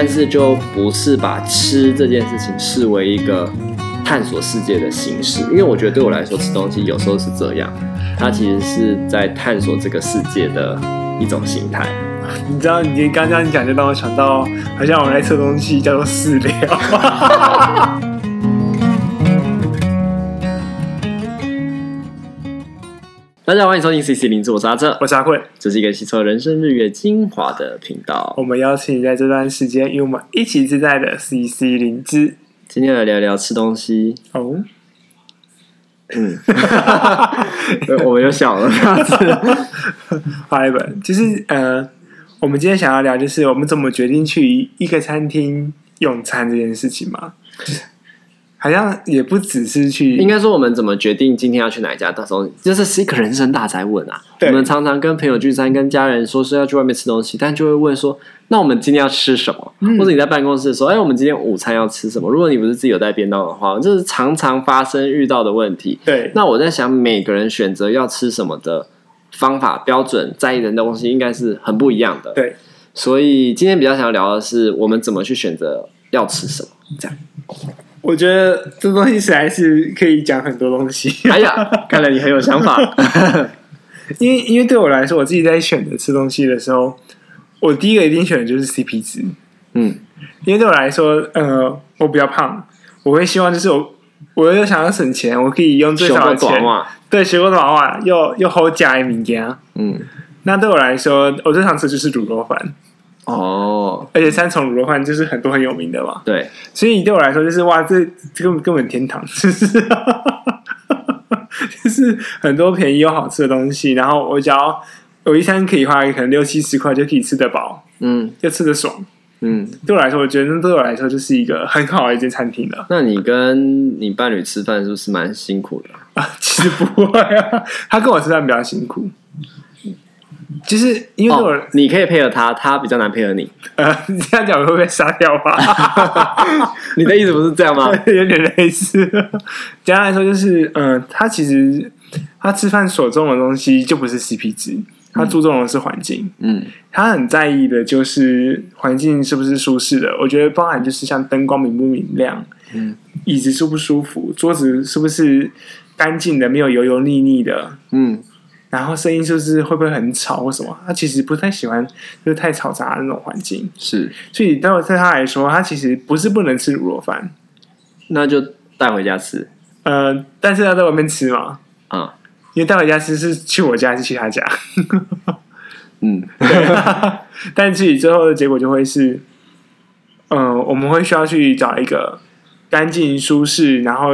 但是就不是把吃这件事情视为一个探索世界的形式，因为我觉得对我来说，吃东西有时候是这样，它其实是在探索这个世界的一种形态。你知道，你刚刚你讲就让我想到，好像我们在吃东西叫做饲料。大家好，欢迎收听 CC 零，我是阿哲，我是阿贵，这是一个吸收人生日月精华的频道。我们邀请你在这段时间与我们一起自在的 CC 灵芝，今天来聊聊吃东西哦。嗯，我们又笑了，这样子。好一本，就是呃，我们今天想要聊，就是我们怎么决定去一个餐厅用餐这件事情嘛。好像也不只是去，应该说我们怎么决定今天要去哪一家？到时候这是一个人生大哉问啊！我们常常跟朋友聚餐，跟家人说是要去外面吃东西，但就会问说：那我们今天要吃什么？嗯、或者你在办公室说：哎，我们今天午餐要吃什么？如果你不是自己有带便当的话，这是常常发生遇到的问题。对，那我在想，每个人选择要吃什么的方法标准，在意的东西应该是很不一样的。对，所以今天比较想要聊的是，我们怎么去选择要吃什么？这样。我觉得这东西实在是可以讲很多东西。哎呀，看来你很有想法。因为因为对我来说，我自己在选择吃东西的时候，我第一个一定选的就是 CP 值。嗯，因为对我来说，呃，我比较胖，我会希望就是我，我又想要省钱，我可以用最少的钱，对，学过短话又又好加一名家。嗯，那对我来说，我最常吃就是卤肉饭。哦，而且三重卤肉饭就是很多很有名的嘛。对，所以对我来说就是哇，这这根本根本天堂，就 是就是很多便宜又好吃的东西。然后我只要我一餐可以花可能六七十块就可以吃得饱，嗯，又吃得爽，嗯。对我来说，我觉得那对我来说就是一个很好的一间餐厅了。那你跟你伴侣吃饭是不是蛮辛苦的啊？其实不会啊，他跟我吃饭比较辛苦。就是因为我、哦，你可以配合他，他比较难配合你。呃，你这样讲会不会杀掉吧？你的意思不是这样吗？有点类似。简单来说，就是嗯、呃，他其实他吃饭所重的东西就不是 CP 值，他注重的是环境。嗯，他很在意的就是环境是不是舒适的。我觉得包含就是像灯光明不明亮，嗯，椅子舒不舒服，桌子是不是干净的，没有油油腻腻的，嗯。然后声音就是会不会很吵或什么？他其实不太喜欢，就是太嘈杂的那种环境。是，所以待会对他来说，他其实不是不能吃卤肉饭，那就带回家吃。呃，但是要在外面吃嘛。啊、嗯，因为带回家吃是去我家还是去他家？嗯，但自己最后的结果就会是，嗯、呃，我们会需要去找一个干净舒适，然后。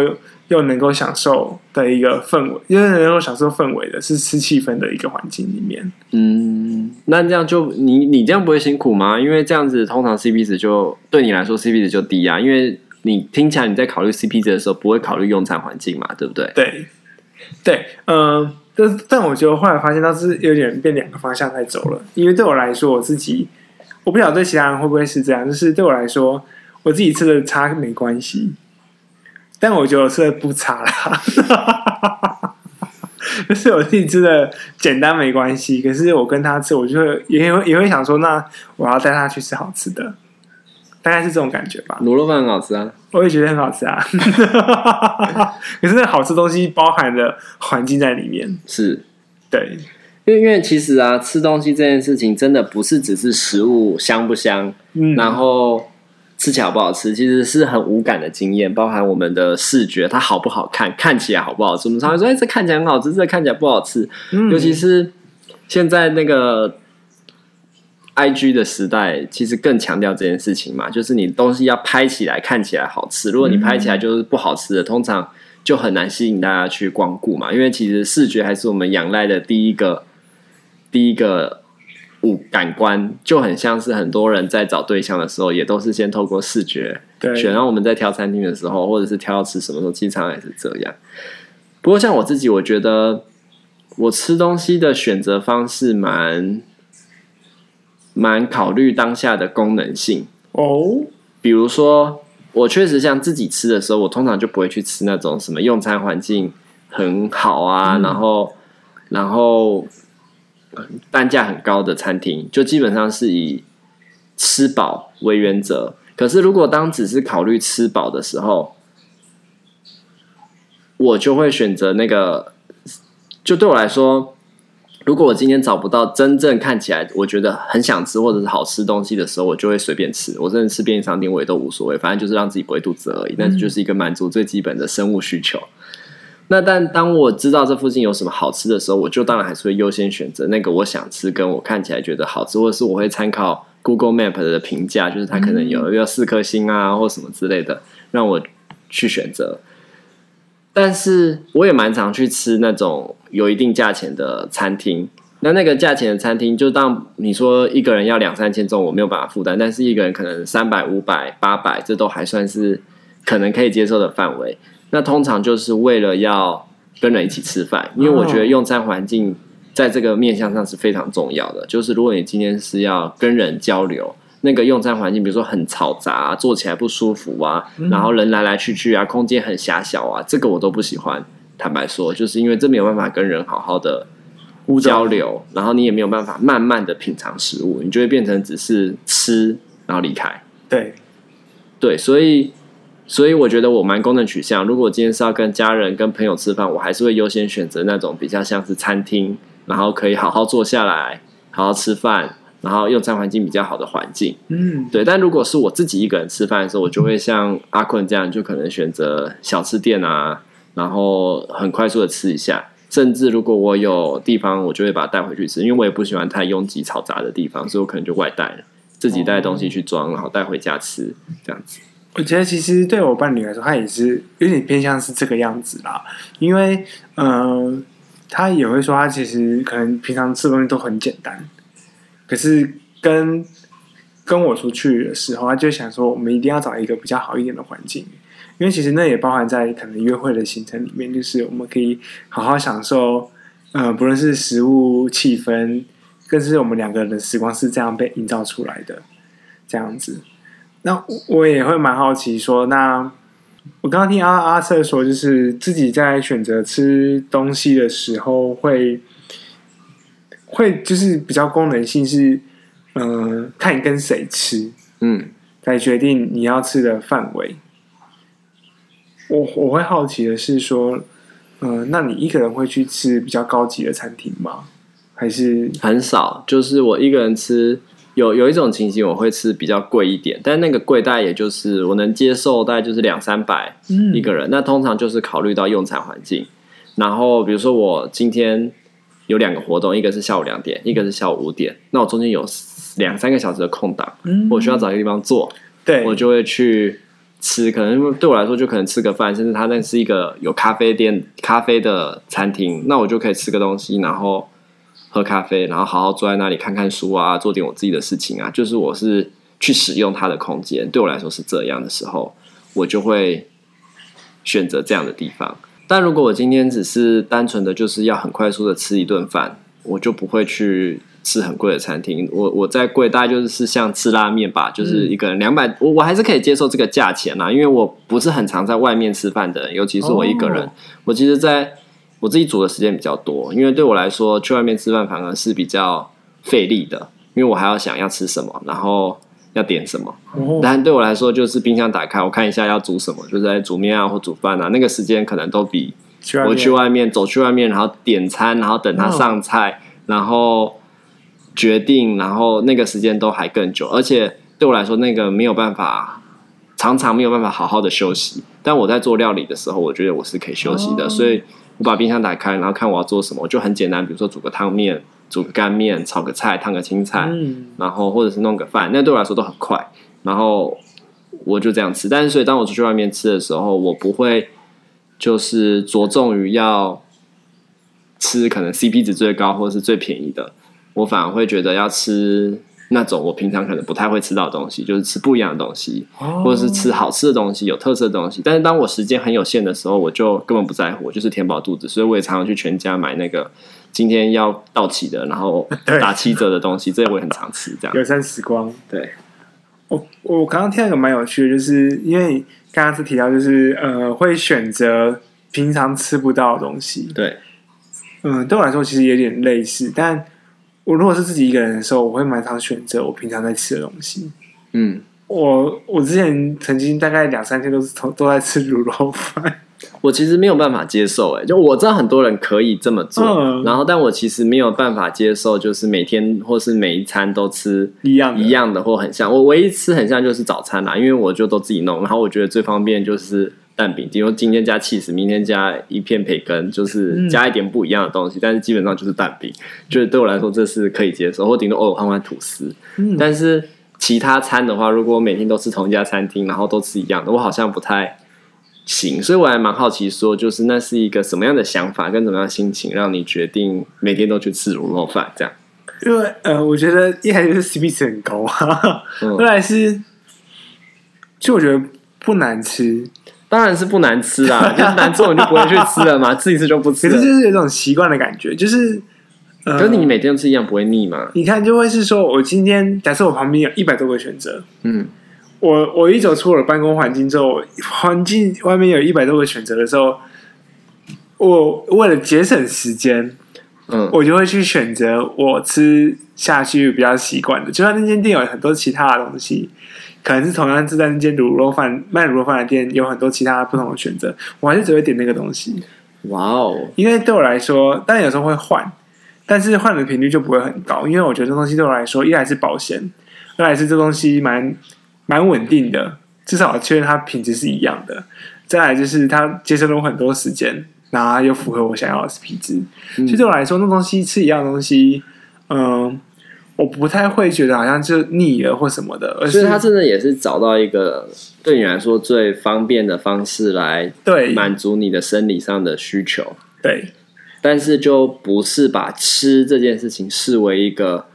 又能够享受的一个氛围，因为能够享受氛围的是吃气氛的一个环境里面。嗯，那这样就你你这样不会辛苦吗？因为这样子通常 CP 值就对你来说 CP 值就低啊，因为你听起来你在考虑 CP 值的时候不会考虑用餐环境嘛，对不对？对，对，嗯、呃，但但我觉得后来发现它是有点变两个方向在走了，因为对我来说我自己，我不晓得对其他人会不会是这样，就是对我来说我自己吃的差没关系。但我觉得我吃的不差啦，就是我自己吃的简单没关系。可是我跟他吃，我就会也会也会想说，那我要带他去吃好吃的，大概是这种感觉吧。卤肉饭很好吃啊，我也觉得很好吃啊。可是那好吃东西包含的环境在里面，是对，因为因为其实啊，吃东西这件事情真的不是只是食物香不香，嗯，然后。吃起来好不好吃，其实是很无感的经验，包含我们的视觉，它好不好看，看起来好不好吃。我们常常说，哎，这看起来很好吃，这看起来不好吃。嗯，尤其是现在那个 IG 的时代，其实更强调这件事情嘛，就是你东西要拍起来看起来好吃，如果你拍起来就是不好吃的，通常就很难吸引大家去光顾嘛。因为其实视觉还是我们仰赖的第一个，第一个。五感官就很像是很多人在找对象的时候，也都是先透过视觉选。然后我们在挑餐厅的时候，或者是挑要吃什么时候，经常也是这样。不过像我自己，我觉得我吃东西的选择方式蛮蛮考虑当下的功能性哦。比如说，我确实像自己吃的时候，我通常就不会去吃那种什么用餐环境很好啊，嗯、然后然后。单价很高的餐厅，就基本上是以吃饱，为原则。可是如果当只是考虑吃饱的时候，我就会选择那个。就对我来说，如果我今天找不到真正看起来我觉得很想吃或者是好吃东西的时候，我就会随便吃。我甚至吃便利商店我也都无所谓，反正就是让自己不会肚子饿而已。但是就是一个满足最基本的生物需求。那但当我知道这附近有什么好吃的时候，我就当然还是会优先选择那个我想吃，跟我看起来觉得好吃，或者是我会参考 Google Map 的评价，就是它可能有要四颗星啊，或什么之类的，让我去选择。但是我也蛮常去吃那种有一定价钱的餐厅。那那个价钱的餐厅，就当你说一个人要两三千这种，我没有办法负担。但是一个人可能三百、五百、八百，这都还算是可能可以接受的范围。那通常就是为了要跟人一起吃饭，因为我觉得用餐环境在这个面向上是非常重要的。就是如果你今天是要跟人交流。那个用餐环境，比如说很嘈杂啊，坐起来不舒服啊，然后人来来去去啊，空间很狭小啊，这个我都不喜欢。坦白说，就是因为这没有办法跟人好好的交流，然后你也没有办法慢慢的品尝食物，你就会变成只是吃然后离开。对，对，所以所以我觉得我蛮功能取向。如果今天是要跟家人、跟朋友吃饭，我还是会优先选择那种比较像是餐厅，然后可以好好坐下来，好好吃饭。然后用餐环境比较好的环境，嗯，对。但如果是我自己一个人吃饭的时候，我就会像阿坤这样，就可能选择小吃店啊，然后很快速的吃一下。甚至如果我有地方，我就会把它带回去吃，因为我也不喜欢太拥挤嘈杂的地方，所以我可能就外带了，自己带东西去装，然后带回家吃，这样子。我觉得其实对我伴侣来说，他也是有点偏向是这个样子啦，因为嗯、他也会说他其实可能平常吃东西都很简单。可是跟跟我出去的时候，他就想说，我们一定要找一个比较好一点的环境，因为其实那也包含在可能约会的行程里面，就是我们可以好好享受，呃，不论是食物、气氛，更是我们两个人的时光是这样被营造出来的，这样子。那我也会蛮好奇说，那我刚刚听阿阿瑟说，就是自己在选择吃东西的时候会。会就是比较功能性是，嗯、呃，看你跟谁吃，嗯，来决定你要吃的范围。我我会好奇的是说，嗯、呃，那你一个人会去吃比较高级的餐厅吗？还是很少？就是我一个人吃，有有一种情形我会吃比较贵一点，但那个贵大概也就是我能接受，大概就是两三百一个人。嗯、那通常就是考虑到用餐环境，然后比如说我今天。有两个活动，一个是下午两点，一个是下午五点。那我中间有两三个小时的空档，嗯、我需要找一个地方坐，对，我就会去吃。可能对我来说，就可能吃个饭，甚至它那是一个有咖啡店、咖啡的餐厅，那我就可以吃个东西，然后喝咖啡，然后好好坐在那里看看书啊，做点我自己的事情啊。就是我是去使用它的空间，对我来说是这样的时候，我就会选择这样的地方。但如果我今天只是单纯的就是要很快速的吃一顿饭，我就不会去吃很贵的餐厅。我我在贵大概就是像吃拉面吧，就是一个人两百，我我还是可以接受这个价钱啦，因为我不是很常在外面吃饭的人，尤其是我一个人。Oh. 我其实在我自己煮的时间比较多，因为对我来说去外面吃饭反而是比较费力的，因为我还要想要吃什么，然后。要点什么？但对我来说，就是冰箱打开，我看一下要煮什么，就是在煮面啊或煮饭啊。那个时间可能都比我去外面走去外面，然后点餐，然后等他上菜，然后决定，然后那个时间都还更久。而且对我来说，那个没有办法，常常没有办法好好的休息。但我在做料理的时候，我觉得我是可以休息的，所以我把冰箱打开，然后看我要做什么，我就很简单，比如说煮个汤面。煮个干面，炒个菜，烫个青菜，嗯、然后或者是弄个饭，那对我来说都很快。然后我就这样吃。但是，所以当我出去外面吃的时候，我不会就是着重于要吃可能 CP 值最高或者是最便宜的，我反而会觉得要吃那种我平常可能不太会吃到的东西，就是吃不一样的东西，哦、或者是吃好吃的东西、有特色的东西。但是当我时间很有限的时候，我就根本不在乎，我就是填饱肚子。所以我也常常去全家买那个。今天要到期的，然后 打七折的东西，对这我也很常吃。这样，友善时光。对，我我刚刚听到一个蛮有趣的，就是因为刚刚是提到，就是呃，会选择平常吃不到的东西。对，嗯，对我来说其实有点类似，但我如果是自己一个人的时候，我会蛮常选择我平常在吃的东西。嗯，我我之前曾经大概两三天都是都都在吃卤肉饭。我其实没有办法接受，哎，就我知道很多人可以这么做，嗯、然后但我其实没有办法接受，就是每天或是每一餐都吃一样一样的或很像。我唯一吃很像就是早餐啦，因为我就都自己弄，然后我觉得最方便就是蛋饼，比如今天加起司，明天加一片培根，就是加一点不一样的东西，嗯、但是基本上就是蛋饼，就是对我来说这是可以接受，或顶多偶尔换换吐司。嗯、但是其他餐的话，如果我每天都吃同一家餐厅，然后都吃一样的，我好像不太。行，所以我还蛮好奇，说就是那是一个什么样的想法跟怎么样的心情，让你决定每天都去吃卤肉饭这样？因为呃，我觉得一开始是 CP 值很高啊，后来是，就我觉得不难吃，当然是不难吃啦，就是难做你就不会去吃了嘛，吃一次就不吃。可是就是有种习惯的感觉，就是，呃、可是你每天都吃一样不会腻吗？你看就会是说，我今天假设我旁边有一百多个选择，嗯。我我一走出我的办公环境之后，环境外面有一百多个选择的时候，我为了节省时间，嗯，我就会去选择我吃下去比较习惯的。就算那间店有很多其他的东西，可能是同样是在那间卤肉饭卖卤肉饭的店有很多其他不同的选择，我还是只会点那个东西。哇哦！因为对我来说，当然有时候会换，但是换的频率就不会很高，因为我觉得这东西对我来说，一来是保鲜，二来是这东西蛮。蛮稳定的，至少确认它品质是一样的。再来就是它节省了我很多时间，然后又符合我想要的品质。嗯、所以对我来说，那东西吃一样东西，嗯，我不太会觉得好像就腻了或什么的。而是他真的也是找到一个对你来说最方便的方式来对满足你的生理上的需求。对，但是就不是把吃这件事情视为一个。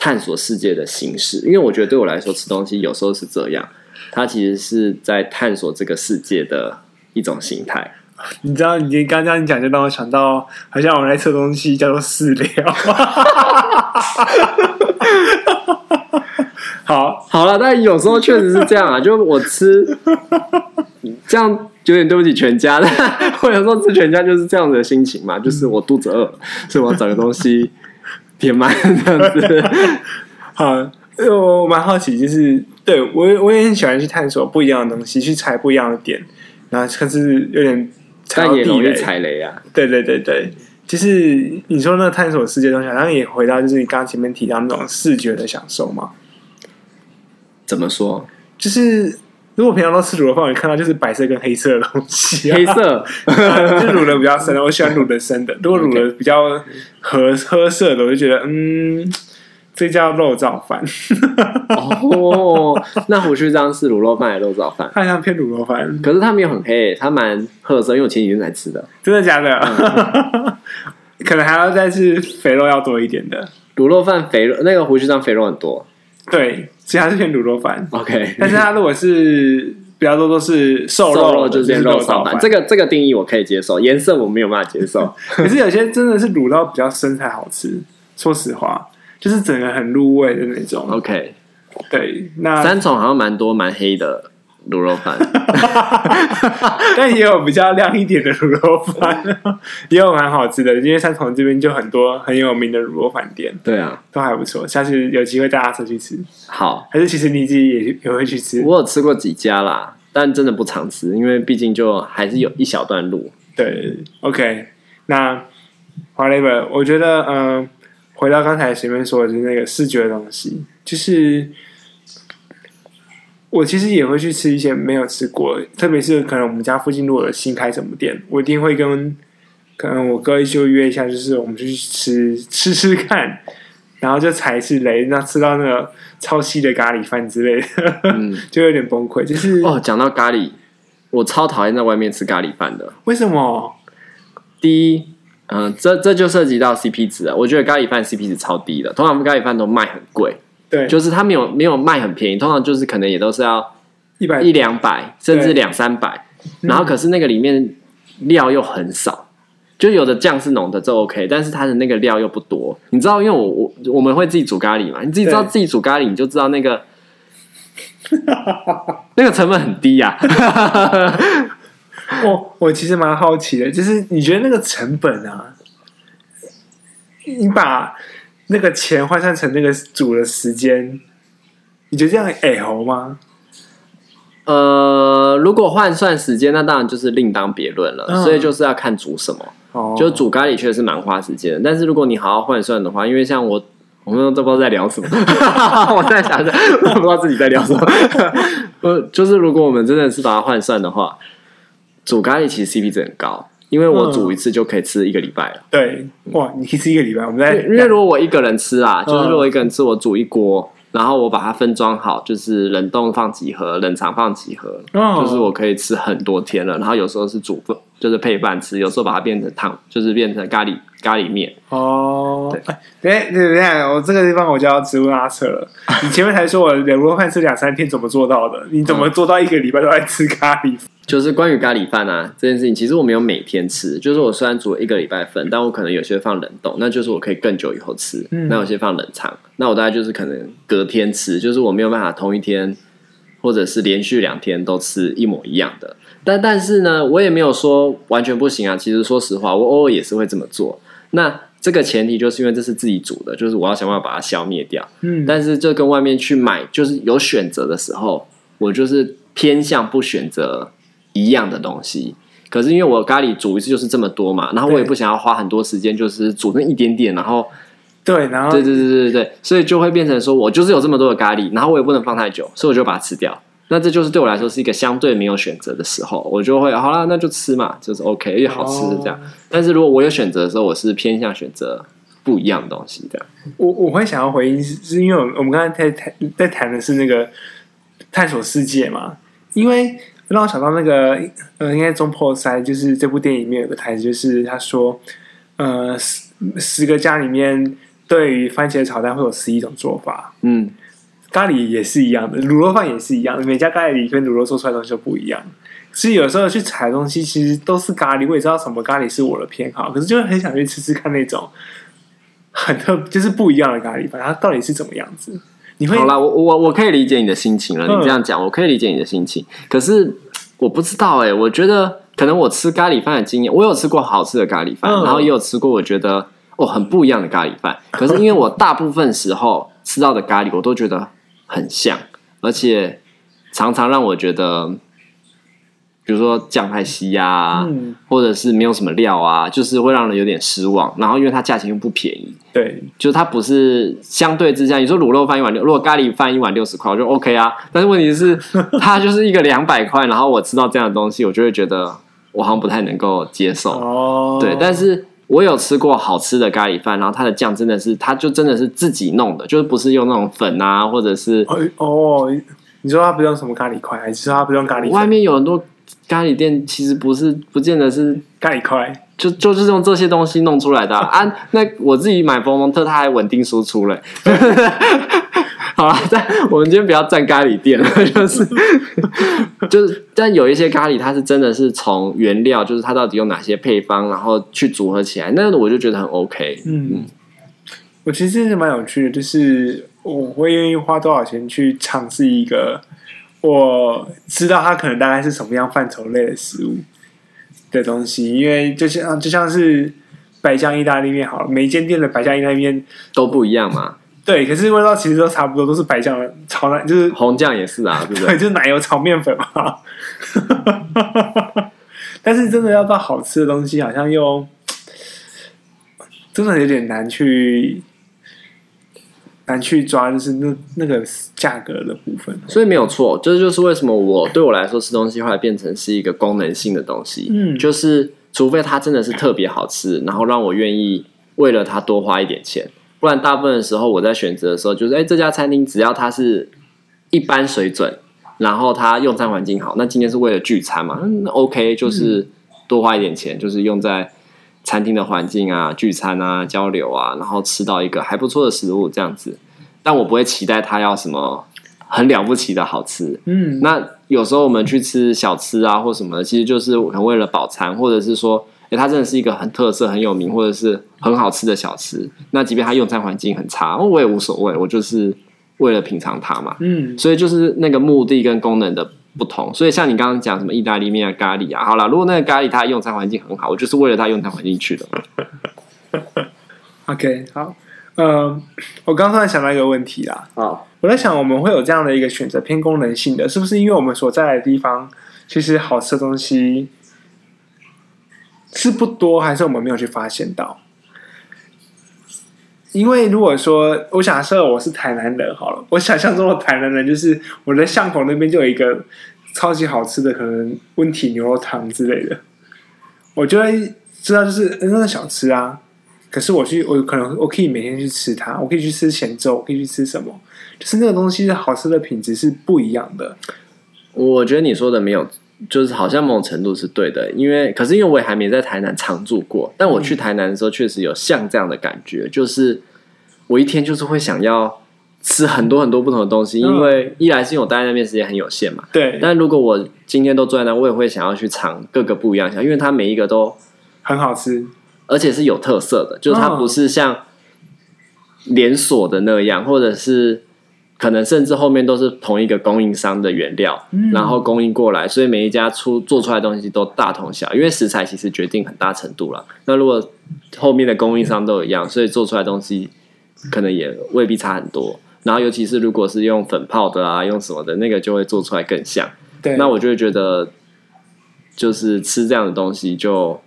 探索世界的形式，因为我觉得对我来说，吃东西有时候是这样，它其实是在探索这个世界的一种形态。你知道，你刚刚你讲，就让我想到，好像我们在吃东西叫做饲料。好，好了，但有时候确实是这样啊，就我吃这样有点对不起全家的，我有时候吃全家就是这样子的心情嘛，就是我肚子饿，所以我要找个东西。填满这样子，好，我蛮好奇，就是对我我也很喜欢去探索不一样的东西，去踩不一样的点，然后可是有点踩到地雷，踩雷啊。对对对对，就是你说那个探索世界的东西，好像也回到就是你刚刚前面提到那种视觉的享受嘛？怎么说？就是。如果平常都吃卤的饭，你看到就是白色跟黑色的东西，黑色 就卤的比较深的，我喜欢卤的深的。如果卤的比较褐褐色的，我就觉得嗯，这叫肉燥饭。哦，那胡须张是卤肉饭还是肉燥饭？它像偏卤肉饭，可是它没有很黑，它蛮褐色，因为我前几天才吃的。真的假的？嗯、可能还要再是肥肉要多一点的卤肉饭，肥肉那个胡须章肥肉很多。对。其实它是偏卤肉饭，OK。但是它如果是比较多都是瘦肉，瘦肉就是肉燥饭。这个这个定义我可以接受，颜色我没有办法接受。可是有些真的是卤到比较深才好吃。说实话，就是整个很入味的那种。OK，对。那三重好像蛮多蛮黑的。卤肉饭，但也有比较亮一点的卤肉饭，也有蛮好吃的。因为三重这边就很多很有名的卤肉饭店，对啊，都还不错。下次有机会大家出去吃，好。还是其实你自己也也会去吃？我有吃过几家啦，但真的不常吃，因为毕竟就还是有一小段路。对，OK。那华雷本，我觉得，嗯、呃，回到刚才前面说的，就是那个视觉的东西，就是。我其实也会去吃一些没有吃过，特别是可能我们家附近如果有新开什么店，我一定会跟可能我哥就约一下，就是我们就去吃吃吃看，然后就踩一次雷，那吃到那个超稀的咖喱饭之类的，嗯、就有点崩溃。就是哦，讲到咖喱，我超讨厌在外面吃咖喱饭的。为什么？第一，嗯、呃，这这就涉及到 CP 值了。我觉得咖喱饭 CP 值超低的，通常咖喱饭都卖很贵。对，就是它没有没有卖很便宜，通常就是可能也都是要一百一两百，甚至两三百。然后可是那个里面料又很少，就有的酱是浓的就 OK，但是它的那个料又不多。你知道，因为我我我们会自己煮咖喱嘛，你自己知道自己煮咖喱，你就知道那个 那个成本很低呀、啊。我我其实蛮好奇的，就是你觉得那个成本啊，你把。那个钱换算成那个煮的时间，你觉得这样哎好吗？呃，如果换算时间，那当然就是另当别论了。嗯、所以就是要看煮什么。哦，就煮咖喱确实是蛮花时间的。但是如果你好好换算的话，因为像我，我们都不知道在聊什么。我在想着，我不知道自己在聊什么。呃，就是如果我们真的是把它换算的话，煮咖喱其实 CP 值很高。因为我煮一次就可以吃一个礼拜了。嗯、对，哇，你可以吃一个礼拜。我们在，因为如果我一个人吃啊，就是如果一个人吃，我煮一锅，然后我把它分装好，就是冷冻放几盒，冷藏放几盒，哦、就是我可以吃很多天了。然后有时候是煮，就是配饭吃，有时候把它变成汤，就是变成咖喱咖喱面。哦，对，对对对，我这个地方我就要直问阿策了。你前面才说我两顿饭吃两三天怎么做到的？你怎么做到一个礼拜都在吃咖喱？就是关于咖喱饭啊这件事情，其实我没有每天吃。就是我虽然煮了一个礼拜份，但我可能有些放冷冻，那就是我可以更久以后吃。嗯、那有些放冷藏，那我大概就是可能隔天吃，就是我没有办法同一天或者是连续两天都吃一模一样的。但但是呢，我也没有说完全不行啊。其实说实话，我偶尔也是会这么做。那这个前提就是因为这是自己煮的，就是我要想办法把它消灭掉。嗯，但是这跟外面去买，就是有选择的时候，我就是偏向不选择。一样的东西，可是因为我咖喱煮一次就是这么多嘛，然后我也不想要花很多时间，就是煮那一点点，然后对，然后对对对对对，所以就会变成说我就是有这么多的咖喱，然后我也不能放太久，所以我就把它吃掉。那这就是对我来说是一个相对没有选择的时候，我就会好啦，那就吃嘛，就是 OK，因为好吃是这样。哦、但是如果我有选择的时候，我是偏向选择不一样的东西的。我我会想要回应，是因为我们刚才在谈在谈的是那个探索世界嘛，因为。让我想到那个，呃，应该中破塞，就是这部电影里面有个台词，就是他说，呃，十十个家里面对于番茄炒蛋会有十一种做法，嗯，咖喱也是一样的，卤肉饭也是一样的，每家咖喱跟卤肉做出来的东西都不一样。所以有时候去采东西，其实都是咖喱，我也知道什么咖喱是我的偏好，可是就很想去吃吃看那种很特，就是不一样的咖喱饭，它到底是怎么样子。你会好啦，我我我可以理解你的心情了。你这样讲，我可以理解你的心情。可是我不知道哎、欸，我觉得可能我吃咖喱饭的经验，我有吃过好吃的咖喱饭，然后也有吃过我觉得哦很不一样的咖喱饭。可是因为我大部分时候吃到的咖喱，我都觉得很像，而且常常让我觉得。比如说酱太稀呀、啊，嗯、或者是没有什么料啊，就是会让人有点失望。然后因为它价钱又不便宜，对，就是它不是相对之下，你说卤肉饭一碗六，如果咖喱饭一碗六十块，我就 OK 啊。但是问题是，它就是一个两百块，然后我吃到这样的东西，我就会觉得我好像不太能够接受。哦，对，但是我有吃过好吃的咖喱饭，然后它的酱真的是，它就真的是自己弄的，就是不是用那种粉啊，或者是哦，你说它不用什么咖喱块，还是说它不用咖喱？外面有很多。咖喱店其实不是，不见得是咖喱块，就就是用这些东西弄出来的啊。啊那我自己买佛蒙特，它还稳定输出嘞。好了，但我们今天不要站咖喱店了，就是就是，但有一些咖喱，它是真的是从原料，就是它到底用哪些配方，然后去组合起来，那我就觉得很 OK。嗯，嗯我其实是蛮有趣的，就是我会愿意花多少钱去尝试一个。我知道它可能大概是什么样范畴类的食物的东西，因为就像就像是白酱意大利面好了，每一间店的白酱意大利面都不一样嘛。对，可是味道其实都差不多，都是白酱炒奶，就是红酱也是啊，对不对？就是奶油炒面粉嘛。但是真的要到好吃的东西，好像又真的有点难去。难去抓，就是那那个价格的部分，所以没有错，这就是为什么我对我来说吃东西后来变成是一个功能性的东西。嗯，就是除非它真的是特别好吃，然后让我愿意为了它多花一点钱，不然大部分的时候我在选择的时候，就是哎，这家餐厅只要它是一般水准，然后它用餐环境好，那今天是为了聚餐嘛，嗯，OK，就是多花一点钱，就是用在。餐厅的环境啊，聚餐啊，交流啊，然后吃到一个还不错的食物这样子，但我不会期待它要什么很了不起的好吃。嗯，那有时候我们去吃小吃啊或什么的，其实就是很为了饱餐，或者是说，诶，它真的是一个很特色、很有名，或者是很好吃的小吃。那即便它用餐环境很差，我也无所谓，我就是为了品尝它嘛。嗯，所以就是那个目的跟功能的。不同，所以像你刚刚讲什么意大利面啊、咖喱啊，好了，如果那个咖喱它用餐环境很好，我就是为了它用餐环境去的。OK，好，嗯，我刚突然想到一个问题啦。好，我在想，我们会有这样的一个选择，偏功能性的，是不是因为我们所在的地方其实好吃的东西是不多，还是我们没有去发现到？因为如果说我假设我是台南人好了，我想象中的台南人就是我在巷口那边就有一个超级好吃的，可能温体牛肉汤之类的，我就会知道就是那个小吃啊。可是我去，我可能我可以每天去吃它，我可以去吃咸粥，可以去吃什么？就是那个东西好吃的品质是不一样的。我觉得你说的没有，就是好像某种程度是对的，因为可是因为我也还没在台南常住过，但我去台南的时候确实有像这样的感觉，嗯、就是我一天就是会想要吃很多很多不同的东西，因为一来是因为我待在那边时间很有限嘛，对。但如果我今天都坐在那，我也会想要去尝各个不一样，因为它每一个都很好吃。而且是有特色的，就是它不是像连锁的那样，或者是可能甚至后面都是同一个供应商的原料，然后供应过来，所以每一家出做出来的东西都大同小异，因为食材其实决定很大程度了。那如果后面的供应商都一样，所以做出来的东西可能也未必差很多。然后尤其是如果是用粉泡的啊，用什么的，那个就会做出来更像。对，那我就会觉得，就是吃这样的东西就。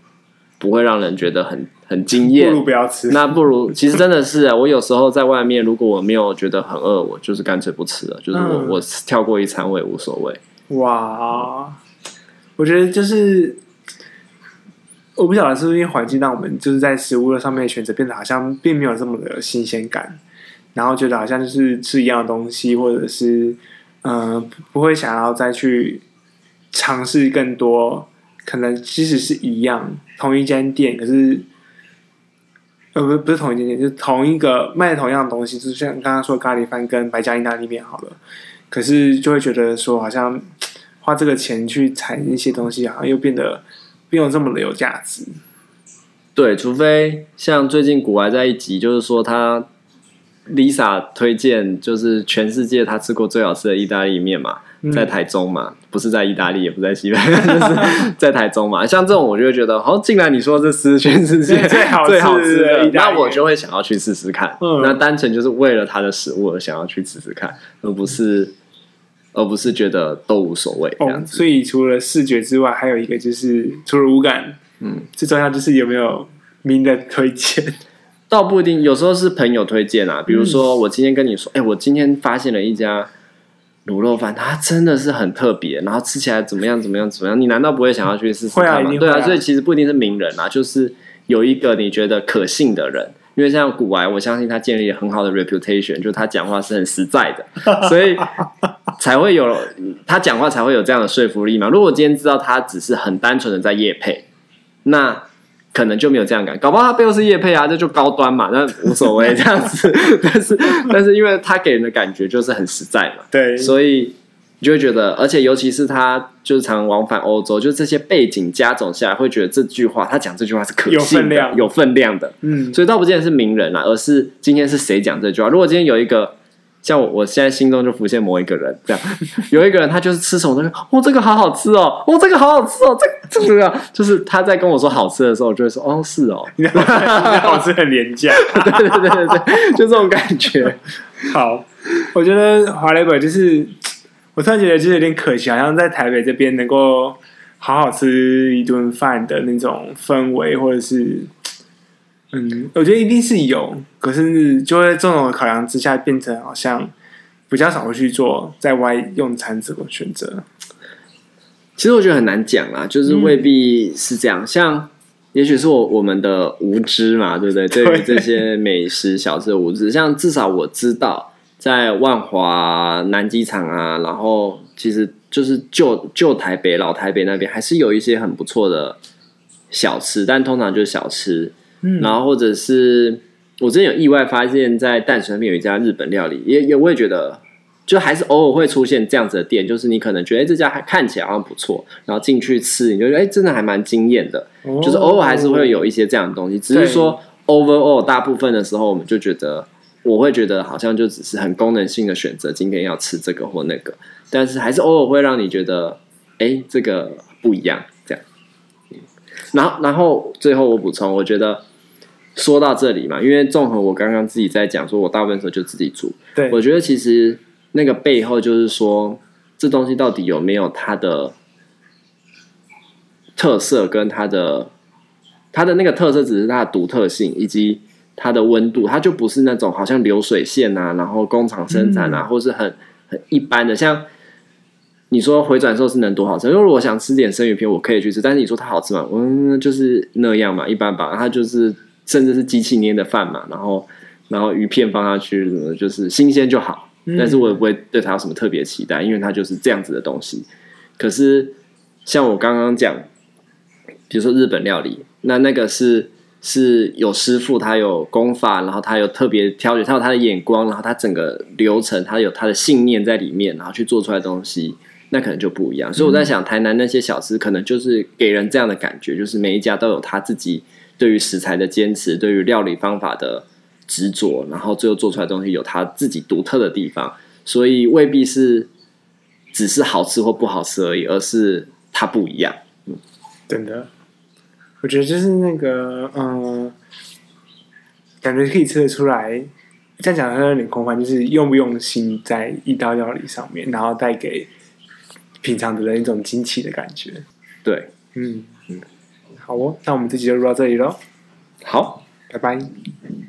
不会让人觉得很很惊艳，不如不要吃。那不如其实真的是啊，我有时候在外面，如果我没有觉得很饿，我就是干脆不吃了，就是我、嗯、我跳过一餐我也无所谓。哇，我觉得就是我不晓得是不是因为环境让我们就是在食物的上面选择变得好像并没有这么的新鲜感，然后觉得好像就是吃一样的东西，或者是嗯、呃、不会想要再去尝试更多。可能即使是一样，同一间店，可是，呃，不，不是同一间店，就同一个卖同样的东西，就像刚刚说咖喱饭跟白家意大利面好了，可是就会觉得说，好像花这个钱去采一些东西，好像又变得没有这么的有价值。对，除非像最近古玩在一集，就是说他 Lisa 推荐，就是全世界他吃过最好吃的意大利面嘛。在台中嘛，不是在意大利，也不在西班牙，就是在台中嘛。像这种，我就会觉得，好，既然你说这是全世界最好 最好吃的，那我就会想要去试试看。嗯，那单纯就是为了它的食物而想要去试试看，而不是而不是觉得都无所谓这样子。哦，所以除了视觉之外，还有一个就是除了五感，嗯，最重要就是有没有名的推荐。倒不一定，有时候是朋友推荐啊。比如说，我今天跟你说，哎，我今天发现了一家。卤肉饭，它真的是很特别，然后吃起来怎么样？怎么样？怎么样？你难道不会想要去试试看吗？对啊，所以其实不一定是名人啊，就是有一个你觉得可信的人，因为像古癌，我相信他建立了很好的 reputation，就他讲话是很实在的，所以才会有他讲话才会有这样的说服力嘛。如果我今天知道他只是很单纯的在夜配，那。可能就没有这样感，搞不好他背后是叶佩啊，这就高端嘛，那无所谓 这样子。但是，但是因为他给人的感觉就是很实在嘛，对，所以你就会觉得，而且尤其是他就是常往返欧洲，就这些背景加总下来，会觉得这句话他讲这句话是可信的，有分量，有分量的。嗯，所以倒不见得是名人啦，而是今天是谁讲这句话。如果今天有一个。像我，我现在心中就浮现某一个人，这样 有一个人，他就是吃什么东西，哦，这个好好吃哦，哦，这个好好吃哦，这个、这个 就是他在跟我说好吃的时候，我就会说，哦，是哦，好吃很廉价，对对对对对，就这种感觉。好，我觉得华莱坞就是，我突然觉得就是有点可惜，好像在台北这边能够好好吃一顿饭的那种氛围，或者是。嗯，我觉得一定是有，可是就会在这种考量之下，变成好像比较少会去做在外用餐这个选择。其实我觉得很难讲啊，就是未必是这样。嗯、像也许是我我们的无知嘛，对不对？对于这些美食小吃的无知，像至少我知道，在万华南机场啊，然后其实就是旧旧台北老台北那边，还是有一些很不错的小吃，但通常就是小吃。嗯，然后或者是我之前有意外发现，在淡水那边有一家日本料理，也也我也觉得，就还是偶尔会出现这样子的店，就是你可能觉得这家还看起来好像不错，然后进去吃，你就觉得哎，真的还蛮惊艳的，哦，就是偶尔还是会有一些这样的东西，只是说 overall 大部分的时候，我们就觉得我会觉得好像就只是很功能性的选择，今天要吃这个或那个，但是还是偶尔会让你觉得哎，这个不一样这样。然后然后最后我补充，我觉得。说到这里嘛，因为综合我刚刚自己在讲，说我大部分时候就自己煮。对，我觉得其实那个背后就是说，这东西到底有没有它的特色，跟它的它的那个特色，只是它的独特性以及它的温度，它就不是那种好像流水线啊，然后工厂生产啊，嗯、或是很很一般的。像你说回转寿司能多好吃？因为如果我想吃点生鱼片，我可以去吃。但是你说它好吃吗？嗯，就是那样嘛，一般吧。它就是。甚至是机器捏的饭嘛，然后然后鱼片放下去，就是新鲜就好。但是我也不会对它有什么特别期待，因为它就是这样子的东西。可是像我刚刚讲，比如说日本料理，那那个是是有师傅，他有功法，然后他有特别挑选，他有他的眼光，然后他整个流程，他有他的信念在里面，然后去做出来的东西，那可能就不一样。所以我在想，台南那些小吃可能就是给人这样的感觉，就是每一家都有他自己。对于食材的坚持，对于料理方法的执着，然后最后做出来的东西有他自己独特的地方，所以未必是只是好吃或不好吃而已，而是它不一样。嗯，真的，我觉得就是那个，嗯，感觉可以吃得出来。这样讲有点空泛，就是用不用心在一道料理上面，然后带给品尝的人一种惊奇的感觉。对，嗯嗯。好哦，那我们这集就录到这里喽。好，拜拜。